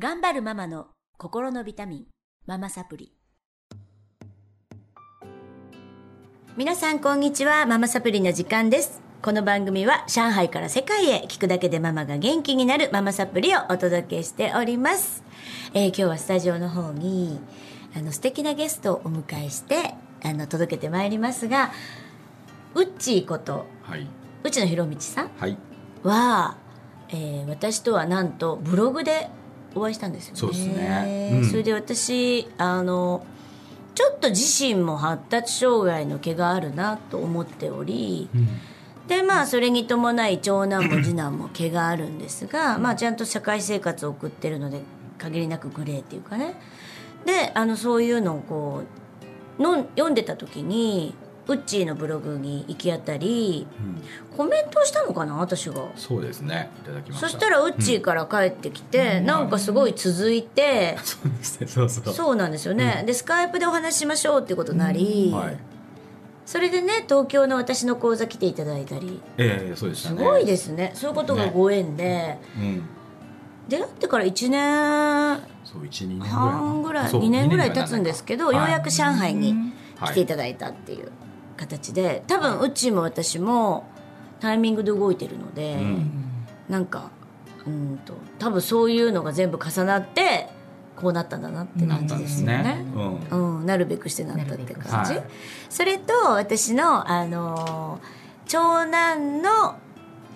頑張るママの心のビタミンママサプリ皆さんこんにちはママサプリの時間ですこの番組は上海から世界へ聞くだけでママが元気になるママサプリをお届けしております、えー今日はスタジオの方にあの素敵なゲストをお迎えしてあの届けてまいりますがうっちーことはい。内野博道さんはい。は、えー私とはなんとブログでお会いしたんですよね。そうですね。うん。それで私あのちょっと自身も発達障害の毛があるなと思っており、でまあそれに伴い長男も次男も毛があるんですが、まあちゃんと社会生活を送ってるので限りなくグレーっていうかね。であのそういうのをこうの読んでた時にウッチーのブログに行き当たりうん。コメントしたのかな私が。そうですね。いただきました。そしたらウッチーから帰ってきて、なんかすごい続いて、そうですね。そうそう。そうなんですよね、でスカイプでお話ししましょうってことになり、はい。それでね東京の私の講座来ていただいたりええそうでしたね。すごいですねそういうことがご縁で、うん。出会ってから1年そう一二年ぐらい。半ぐらいそう2年ぐらい経つんですけど、はいようやく上海にはい来ていただいたっていう形で多分ウッチーも私もタイミングで動いてるので、うん。なんかうんと多分そういうのが全部重なってこうなったんだなって感じですよねね。。うん。うん、なるべくしてなったって感じ、はいそれと私の、あのー長男の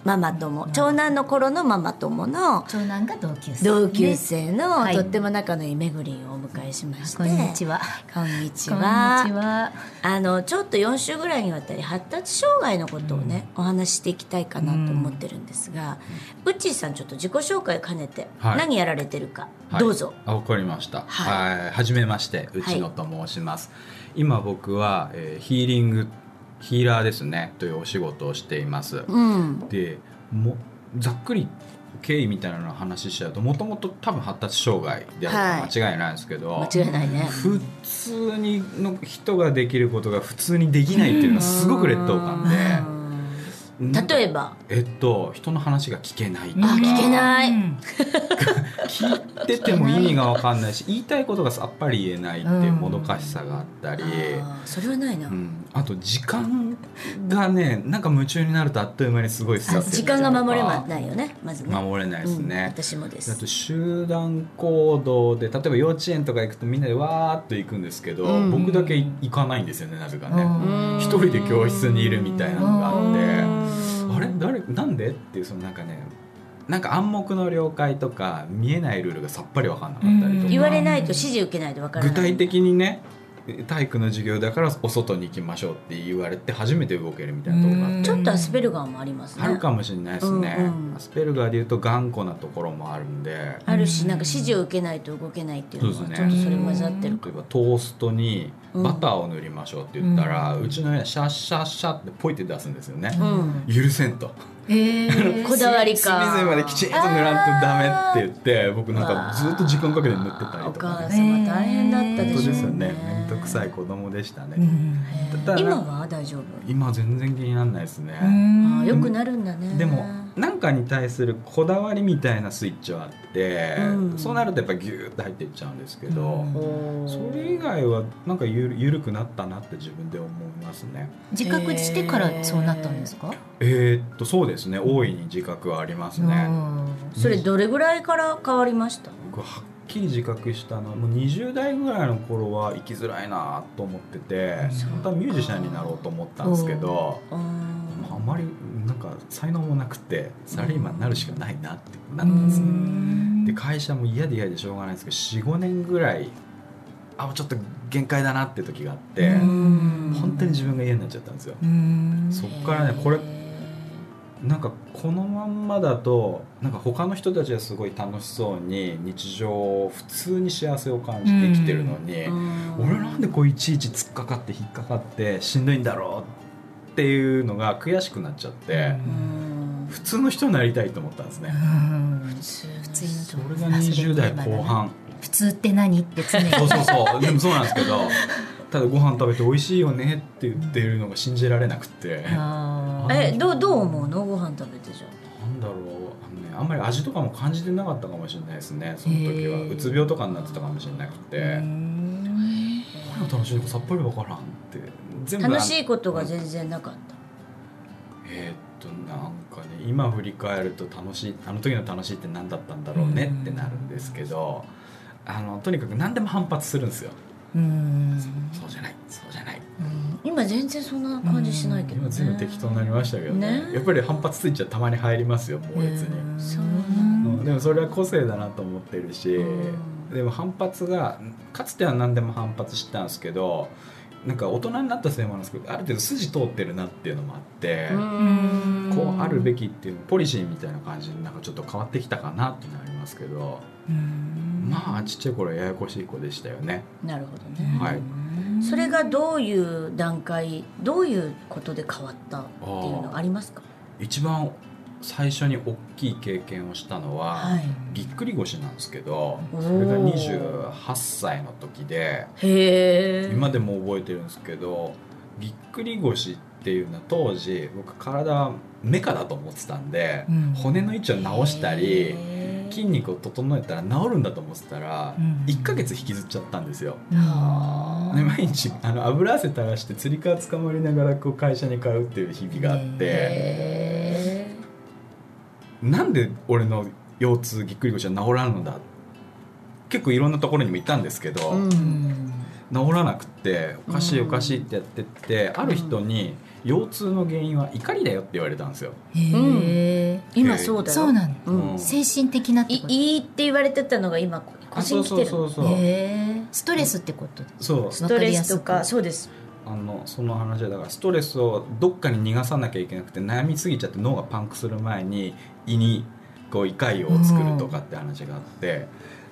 ママ友。長男の頃のママ友の長男が同級生、同級生の、はい。とっても仲のいいめぐりんをお迎えしまして。こんにちは。こんにちは。にちは。あのちょっと4週ぐらいにわたり発達障害のことをね、お話ししていきたいかなと思ってるんですが、うっちーさんちょっと自己紹介を兼ねて、はい。何やられてるか、はい。どうぞ。あ、わかりました。ははい。はじめまして、内野と申します。今僕は、えーヒーリングヒーラーですねというお仕事をしています。うん。でもざっくり経緯みたいなのを話しちゃうともともと多分発達障害である間違いないんですけど、間違いないね。普通にの人ができることが普通にできないっていうのがすごく劣等感で、例えば。えっと人の話が聞けないとか。あ聞けない。うん。聞いてても意味が分かんないし言いたいことがさっぱり言えないっていうもどかしさがあったり、それはないな、うん。あと時間がねなんか夢中になるとあっという間にすごい過ぎ時間が守れないよねまずね。守れないですうんね、私もです。あと集団行動で例えば幼稚園とか行くとみんなでわーっと行くんですけど、うん。僕だけ行かないんですよねなぜかね。うん。一人で教室にいるみたいなのがあって誰なんで？っていうそのなんかねなんか暗黙の了解とか見えないルールがさっぱり分かんなかったりとか。言われないと指示受けないとわからない。具体的にね体育の授業だからお外に行きましょうって言われて初めて動けるみたいなところがあって。ちょっとアスペルガーもありますね。あるかもしれないですね、うんうん。アスペルガーでいうと頑固なところもあるんで。あるしなんか指示を受けないと動けないっていうのはそうですねちょっとそれ混ざってるか例えばトーストにバターを塗りましょうって言ったら、うちの親はシャッシャッシャッってポイって出すんですよね、うん。許せんと。えーこだわりか。隅々まできちんと塗らんとダメって言って僕なんかずっと時間かけて塗ってたりおとか母ね様大変だったでしょ。ですよね。面倒くさい子供でしたね、今は大丈夫？今全然気にならないですね、よくなるんだね。でも何かに対するこだわりみたいなスイッチはあって、うん。そうなるとやっぱギューッと入っていっちゃうんですけど、うん。それ以外はなんかゆる緩くなったなって自分で思いますね。自覚してからそうなったんですか、えーっとそうですね。大いに自覚はありますね、それどれぐらいから変わりました？僕はっきり自覚したのはもう20代ぐらいの頃は生きづらいなと思ってて本当はミュージシャンになろうと思ったんですけどあんまりなんか才能もなくてサラリーマンになるしかないなってなったんですね。で会社も嫌で嫌でしょうがないんですけど45年ぐらいあちょっと限界だなって時があってうん。本当に自分が嫌になっちゃったんですよ。うん。そっからねこれへなんかこのまんまだとなんか他の人たちはすごい楽しそうに日常を普通に幸せを感じて生きてるのに、俺なんでこういちいち突っかかって引っかかってしんどいんだろうっていうのが悔しくなっちゃって、うん普通の人になりたいと思ったんですね、普通普通のそれが20代後半。普通って何？って常に。そうそうそう。でもそうなんですけど ただご飯食べて美味しいよねって言ってるのが信じられなくて。えどうどう思うの？ご飯食べてじゃだろう。あのねあんまり味とかも感じてなかったかもしれないですね。その時は。うつ病とかになってたかもしれなくて、うん何が楽しいのかさっぱりわからんって全部楽しいことが全然なかった。えーっとなんかね今振り返ると楽しいあの時の楽しいって何だったんだろうねってなるんですけど、あのとにかく何でも反発するんですよ、うん。そうじゃないそうじゃない。今全然そんな感じしないけどね。今全部適当になりましたけどね。ね。やっぱり反発スイッチはたまに入りますよ猛烈に、そううん。でもそれは個性だなと思ってるし、うん。でも反発がかつては何でも反発してたんですけどなんか大人になったせいもあるんですけどある程度筋通ってるなっていうのもあって、うん。こうあるべきっていうポリシーみたいな感じになんかちょっと変わってきたかなってなりますけど、うん。まあちっちゃい頃はややこしい子でしたよね。なるほどね、はい。それがどういう段階どういうことで変わったっていうのありますか？一番最初に大きい経験をしたのは、はい。ぎっくり腰なんですけどそれが28歳の時で今でも覚えてるんですけどぎっくり腰っていうのは当時僕体はメカだと思ってたんで、うん。骨の位置を直したり筋肉を整えたら治るんだと思ってたら、うん。1ヶ月引きずっちゃったんですよ。はあで毎日あの油汗垂らしてつり革捕まりながらこう会社に通うっていう日々があってへなんで俺の腰痛ぎっくり腰は治らんのだ？結構いろんなところにも行ったんですけど、ーううん。ん治らなくっておかしいおかしいってやってって、ある人に腰痛の原因は怒りだよって言われたんですよ。へえ今そうだよ。そうなんだうん。精神的なっていこと？いいって言われてたのが今腰に来てるそうそうそうへえストレスってこと？そう。ストレスとかそうですあのその話はだからストレスをどっかに逃がさなきゃいけなくて悩みすぎちゃって脳がパンクする前に胃にこう胃潰瘍を作るとかって話があって、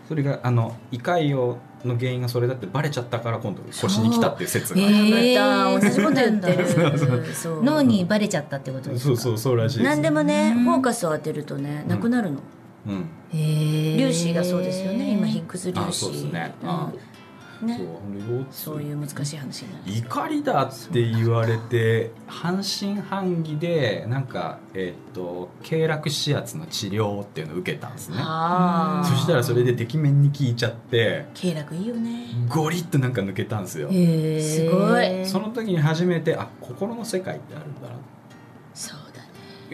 それがあの胃潰瘍の原因がそれだってバレちゃったから今度腰に来たっていう説があるそうへー同じこと言ってるそうそうそう脳にバレちゃったってことですかそうそうそう。らしいです何でもねうん。フォーカスを当てるとねなくなるの、うん。へえ粒子がそうですよね。今ヒッグス粒子。あそうですね。あうんね。そう腰痛。そういう難しい話になる。怒りだって言われて半信半疑でなんか、えっと経絡指圧の治療っていうのを受けたんですね。ああそしたらそれでてきめんに効いちゃって経絡いいよね。ゴリッとなんか抜けたんですよ。へえすごい。その時に初めてあ心の世界ってあるんだなそうだね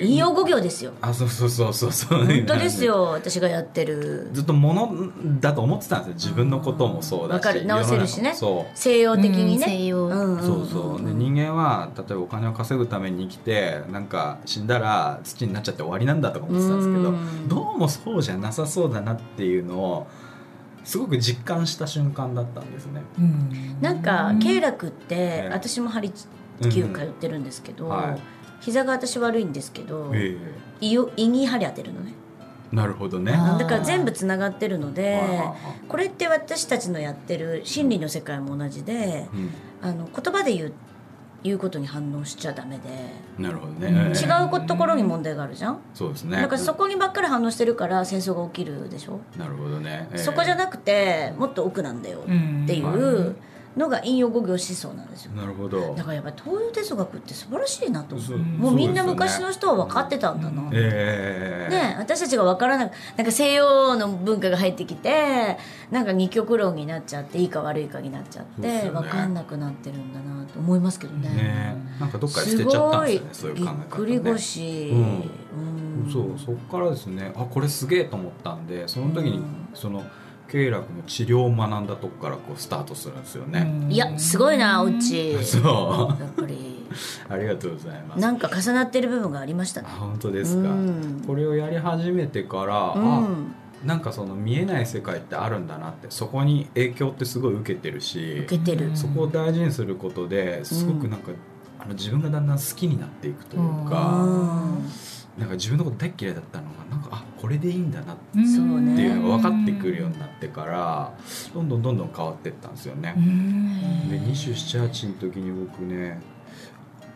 引用語行ですよ。あそうそうそうそうそう本当ですよ私がやってる。ずっとものだと思ってたんですよ。自分のこともそうだしわかる。直せるしね。西洋的にうんね西洋。んんん。そうそう。で人間は例えばお金を稼ぐために生きてなんか死んだら土になっちゃって終わりなんだとか思ってたんですけどうん。どうもそうじゃなさそうだなっていうのをすごく実感した瞬間だったんですね。うん。なんか経絡ってえ私もハリキュー通ってるんですけど、はい膝が私悪いんですけど、え胃を胃に針当てるのね。えなるほどね。だから全部つながってるのでこれって私たちのやってる心理の世界も同じでうん。あの言葉で言う言うことに反応しちゃダメで。なるほどね。うん。ええ違うところに問題があるじゃん？そうですね。だからそこにばっかり反応してるから戦争が起きるでしょ？なるほどね。ええ。そこじゃなくてもっと奥なんだよっていはうのが引用語行思想なんですよ。なるほど。だ。からやっぱり東洋哲学って素晴らしいなともうみんな昔の人は分かってたんだな、ええ。ね、私たちが分からなくなんか西洋の文化が入ってきてなんか二極論になっちゃっていいか悪いかになっちゃって、ね。分かんなくなってるんだなと思いますけどね。ねなんかどっかです捨てちゃったんですよね。そういう考え方、くりね。腰、うん。うんそうそこからですね。あこれすげえと思ったんでその時にうん。その経絡の治療を学んだとこからこうスタートするんですよね、いやすごいなうち。そう。やっぱり。ありがとうございます。なんか重なってる部分がありましたね。あ。本当ですか、うん。これをやり始めてから、うあん、なんかその見えない世界ってあるんだなってそこに影響ってすごい受けてるし受けてる。そこを大事にすることですごくなんか、あの自分がだんだん好きになっていくといううか、んなんか自分のこと大っ嫌いだったのがなんかあこれでいいんだなっそうねていうのが分かってくるようになってからどんどんどんどん変わっていったんですよね。うんで278の時に僕ね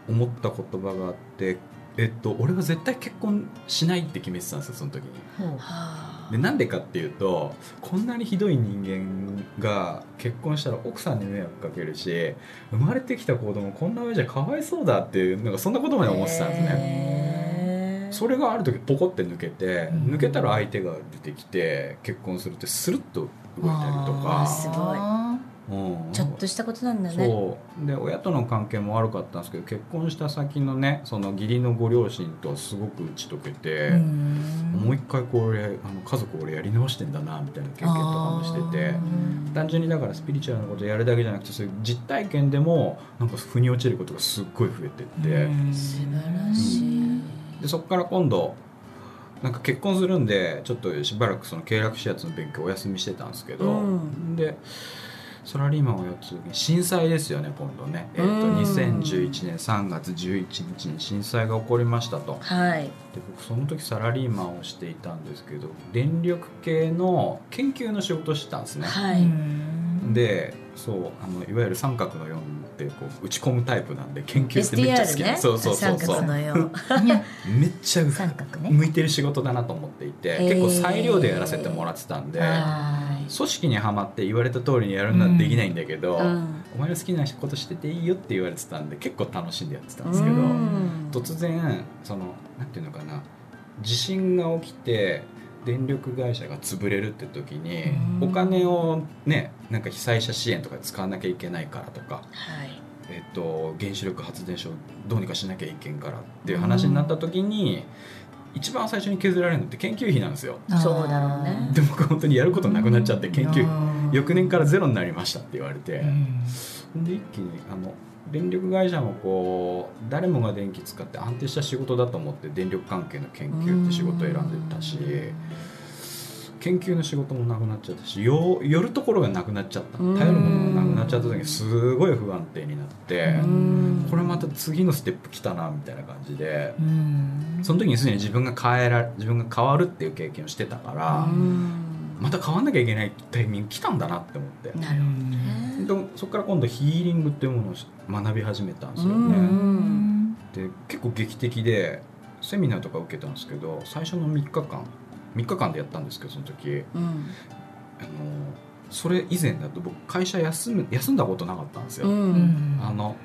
思った言葉があって、えっと、俺は絶対結婚しないって決めてたんですよその時に。でなんでかっていうとこんなにひどい人間が結婚したら奥さんに迷惑かけるし生まれてきた子供こんな上じゃかわいそうだっていうなんかそんなことまで思ってたんですね。へそれがある時ポコって抜けて、うん。抜けたら相手が出てきて結婚するってスルッと動いたりとか、すごい。うん。ちょっとしたことなんだね。そう。で親との関係も悪かったんですけど結婚した先のねその義理のご両親とはすごく打ち解けて、もう一回こう俺あの家族俺やり直してんだなみたいな経験とかもしてて。単純にだからスピリチュアルなことやるだけじゃなくてそういう実体験でもなんか腑に落ちることがすっごい増えてって、素晴らしいでそこから今度なんか結婚するんでちょっとしばらくその経絡指圧の勉強お休みしてたんですけど、うん。でサラリーマンをやってた時に震災ですよね今度ね、えー、とうん。2011年3月11日に震災が起こりましたと。はい。で僕その時サラリーマンをしていたんですけど電力系の研究の仕事をしてたんですね、はい。でそうあのいわゆる三角の4ってこう打ち込むタイプなんで研究ってめっちゃ好きな、ね。そうそうそう三そう。めっちゃ三角ね。向いてる仕事だなと思っていて、結構裁量でやらせてもらってたんで、は組織にはまって言われた通りにやるのはできないんだけど、うん。お前の好きなことしてていいよって言われてたんで結構楽しんでやってたんですけど、うん。突然そのなんていうのかな地震が起きて電力会社が潰れるって時にうん。お金をねなんか被災者支援とかで使わなきゃいけないからとか、はい。えっと、原子力発電所どうにかしなきゃいけんからっていう話になった時に、一番最初に削られるのって研究費なんですよ。いそうだろうね。で僕本当にやることなくなっちゃって研究うん。翌年からゼロになりましたって言われて。うん。で一気にあの電力会社もこう誰もが電気使って安定した仕事だと思って電力関係の研究って仕事を選んでたし研究の仕事もなくなっちゃったしよ寄るところがなくなっちゃった。うん。頼るものがなくなっちゃった時にすごい不安定になってうん。これまた次のステップ来たなみたいな感じでうん。その時にすでに自分が変えら自分が変わるっていう経験をしてたからうん。また変わんなきゃいけないタイミング来たんだなって思って。なるほどねでもそこから今度ヒーリングっていうものを学び始めたんですようね、ん。で結構劇的でセミナーとか受けたんですけど最初の3日間3日間でやったんですけどその時。うん。あのそれ以前だと僕会社休む休んだことなかったんですよ、うん。あの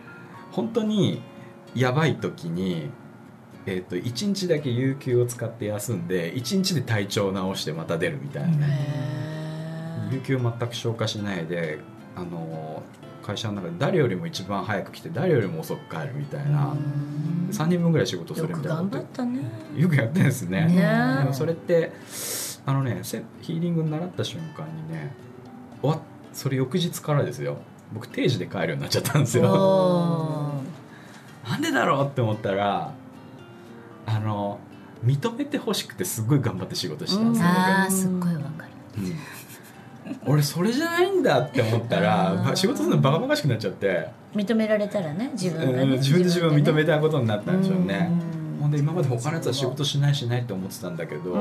本当にやばい時にえー、と1日だけ有給を使って休んで1日で体調を直してまた出るみたいな。有給全く消化しないであの会社の中で誰よりも一番早く来て誰よりも遅く帰るみたいなうん。3人分ぐらい仕事すよくるみたいなこと頑張ったね。よくやってるんですね。ね。でもそれってあのねせヒーリングに習った瞬間にね終わっそれ翌日からですよ。僕定時で帰るようになっちゃったんですよ。なんでだろうって思ったらあの認めてほしくてすごい頑張って仕事してたんですよ、ああすっごいわかる。僕うん俺それじゃないんだって思ったら仕事するのバカバカしくなっちゃって。認められたらね自分がうんね自分で自分を認めたたことになったんでしょうね、ほんで今まで他のやつは仕事ししないしないって思ってたんだけど、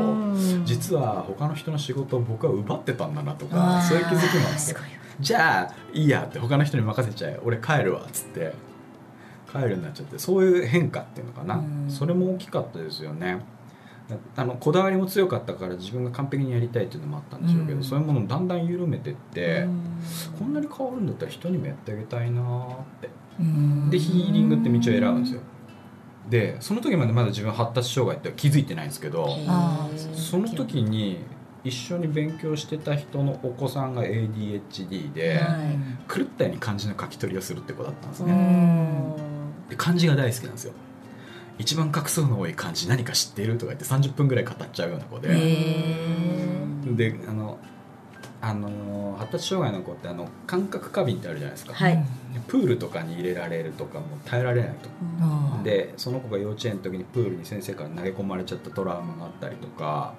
実は他の人の仕事を僕は奪ってたんだなとかそういう気づきもあって。じゃあいいやって他の人に任せちゃえ。俺帰るわっつって。帰るになっちゃって。そういう変化っていうのかな、うん。それも大きかったですよねあのこだわりも強かったから自分が完璧にやりたいっていうのもあったんでしょうけど、うん。そういうものをだんだん緩めてって、こんなに変わるんだったら人にもやってあげたいなーって。でヒーリングって道を選ぶんですよ。でその時までまだ自分発達障害って気づいてないんですけどあその時に一緒に勉強してた人のお子さんが ADHD で、はい。狂ったように漢字の書き取りをするって子だったんですうね、ん。で漢字が大好きなんですよ一番画数の多い漢字何か知っているとか言って30分ぐらい語っちゃうような子で、へであのあの発達障害の子ってあの感覚過敏ってあるじゃないですか、はい。でプールとかに入れられるとかも耐えられないと。あでその子が幼稚園の時にプールに先生から投げ込まれちゃったトラウマがあったりとか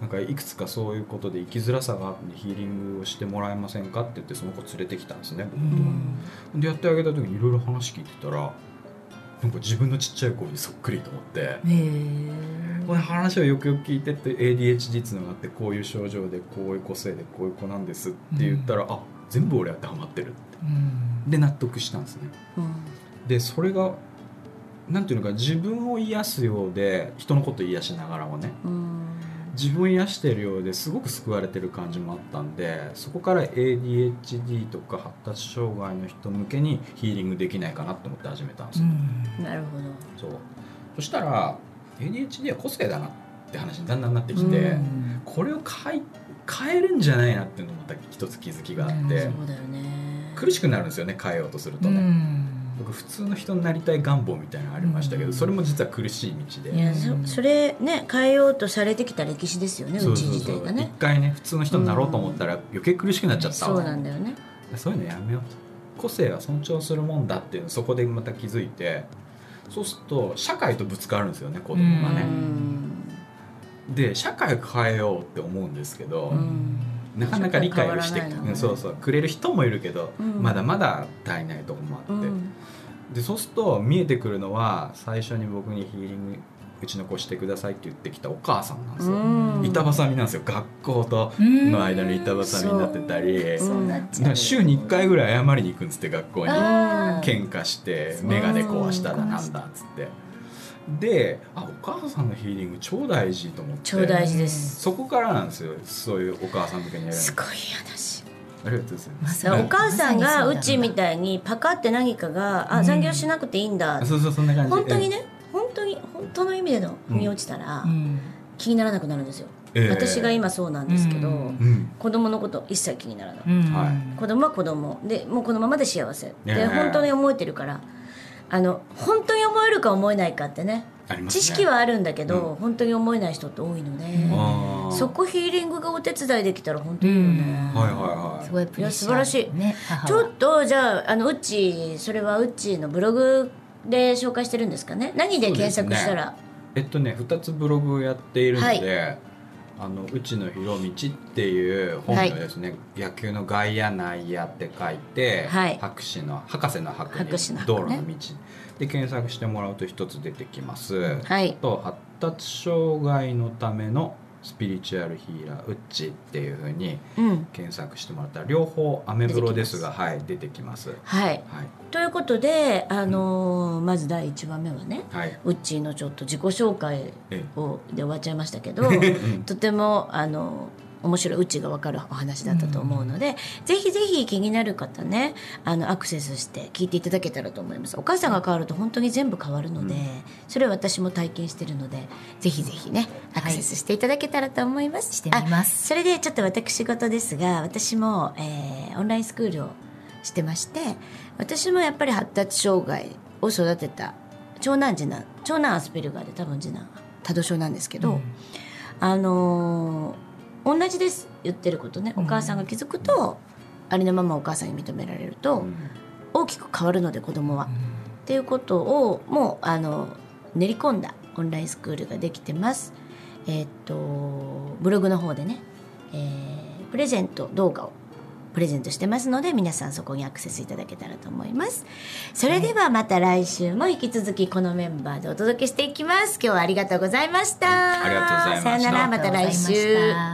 なんかいくつかそういうことで生きづらさがあってヒーリングをしてもらえませんかって言ってその子連れてきたんですね僕のと。ころにでやってあげた時にいろいろ話聞いてたらなんか自分のちっちゃい子にそっくりと思って。この話をよくよく聞いてって ADHD つながってこういう症状でこういう個性でこういう子なんですって言ったら、あ全部俺当てはまってるって。で納得したんですね。でそれがなんていうのか自分を癒すようで人のこと癒しながらもね自分を癒してるようですごく救われてる感じもあったんでそこから ADHD とか発達障害の人向けにヒーリングできないかなと思って始めたんですよ、なるほど。そう。そしたら ADHD は個性だなって話にだんだんなってきて、うん。これを変え変えるんじゃないなっていうのもまた一つ気づきがあって、うん。そうだよね。苦しくなるんですよね変えようとするとね、僕普通の人になりたい願望みたいなのありましたけど、うん。それも実は苦しい道で。いやそそれね変えようとされてきた歴史ですよねうち自体が一ね回ね普通の人になろうと思ったら余計苦しくなっちゃったそうわ、なんだよね。そういうのやめよう。と個性は尊重するもんだっていうのをそこでまた気づいて。そうすると社会とぶつかるんですよね子供がうね、ん。で社会を変えようって思うんですけど、うんなかなか理解をしてねうんそうそうくれる人もいるけど、うん。まだまだ足りないところもあって、うん。でそうすると見えてくるのは最初に僕にヒーリングうちの子してくださいって言ってきたお母さんなんですよ、うん。板挟みなんですよ。学校とうんの間に板挟みになってたり、週に1回ぐらい謝りに行くんですって学校に。喧嘩して眼鏡壊しただなんだっつってであお母さんのヒーリング超大事と思って。超大事です。そこからなんですよそういうお母さん向けにやるの。すごい話ありがとうございまますお母さんがうちみいたいにパカって何かがあうん。残業しなくていいんだそうそうそんな感じ。本当にね？本当に？本当の意味での腑に落ちたらうん。気にならなくなるんですよ。ええ。私が今そうなんですけど子供のこと一切気にならない。子供は子供。でもうこのままで幸せ。でええ本当に思えてるからあの本当に思えるか思えないかってね。ね。知識はあるんだけど、本当に思えない人って多いので、あー。そこヒーリングがお手伝いできたら本当にいいよね、はいはいはい。すごいプレッシャー。いや素晴らしいね母ちはょっとじゃああのうっちそれはうっちのブログで紹介してるんですかね。何で検索したら、えっとね2つブログをやっているので、あのうちの広道っていう本のですね、野球の外野内野って書いて、はい。博士の博士の博士の道路の道。で検索してもらうと一つ出てきます、はい。と発達障害のためのスピリチュアルヒーラーウッチっていうふうにうん。検索してもらったら両方アメブロですがはい出てきます。はい。はい。ということで、あのーまず第1話目はねはい。ウッチーのちょっと自己紹介えをで終わっちゃいましたけどとてもあの面白いウッチーが分かるお話だったと思うので、ぜひぜひ気になる方ねあのアクセスして聞いていただけたらと思います。お母さんが変わると本当に全部変わるので、それは私も体験してるのでぜひぜひねアクセスしていただけたらと思います、してみます。あそれでちょっと私事ですが私も、えーオンラインスクールをしてまして私もやっぱり発達障害を育てた長男次男長男アスペルガーで多分次男多度症なんですけど、あのー同じです言ってることねお母さんが気づくと、ありのままお母さんに認められると、うん大きく変わるので子供は。っていうことをもうあの練り込んだオンラインスクールができてます。えーっとブログの方でね、えープレゼント動画をプレゼントしてますので皆さんそこにアクセスいただけたらと思います。それではまた来週も引き続きこのメンバーでお届けしていきます。今日はありがとうございました。ありがとうございましたさよならまた来週。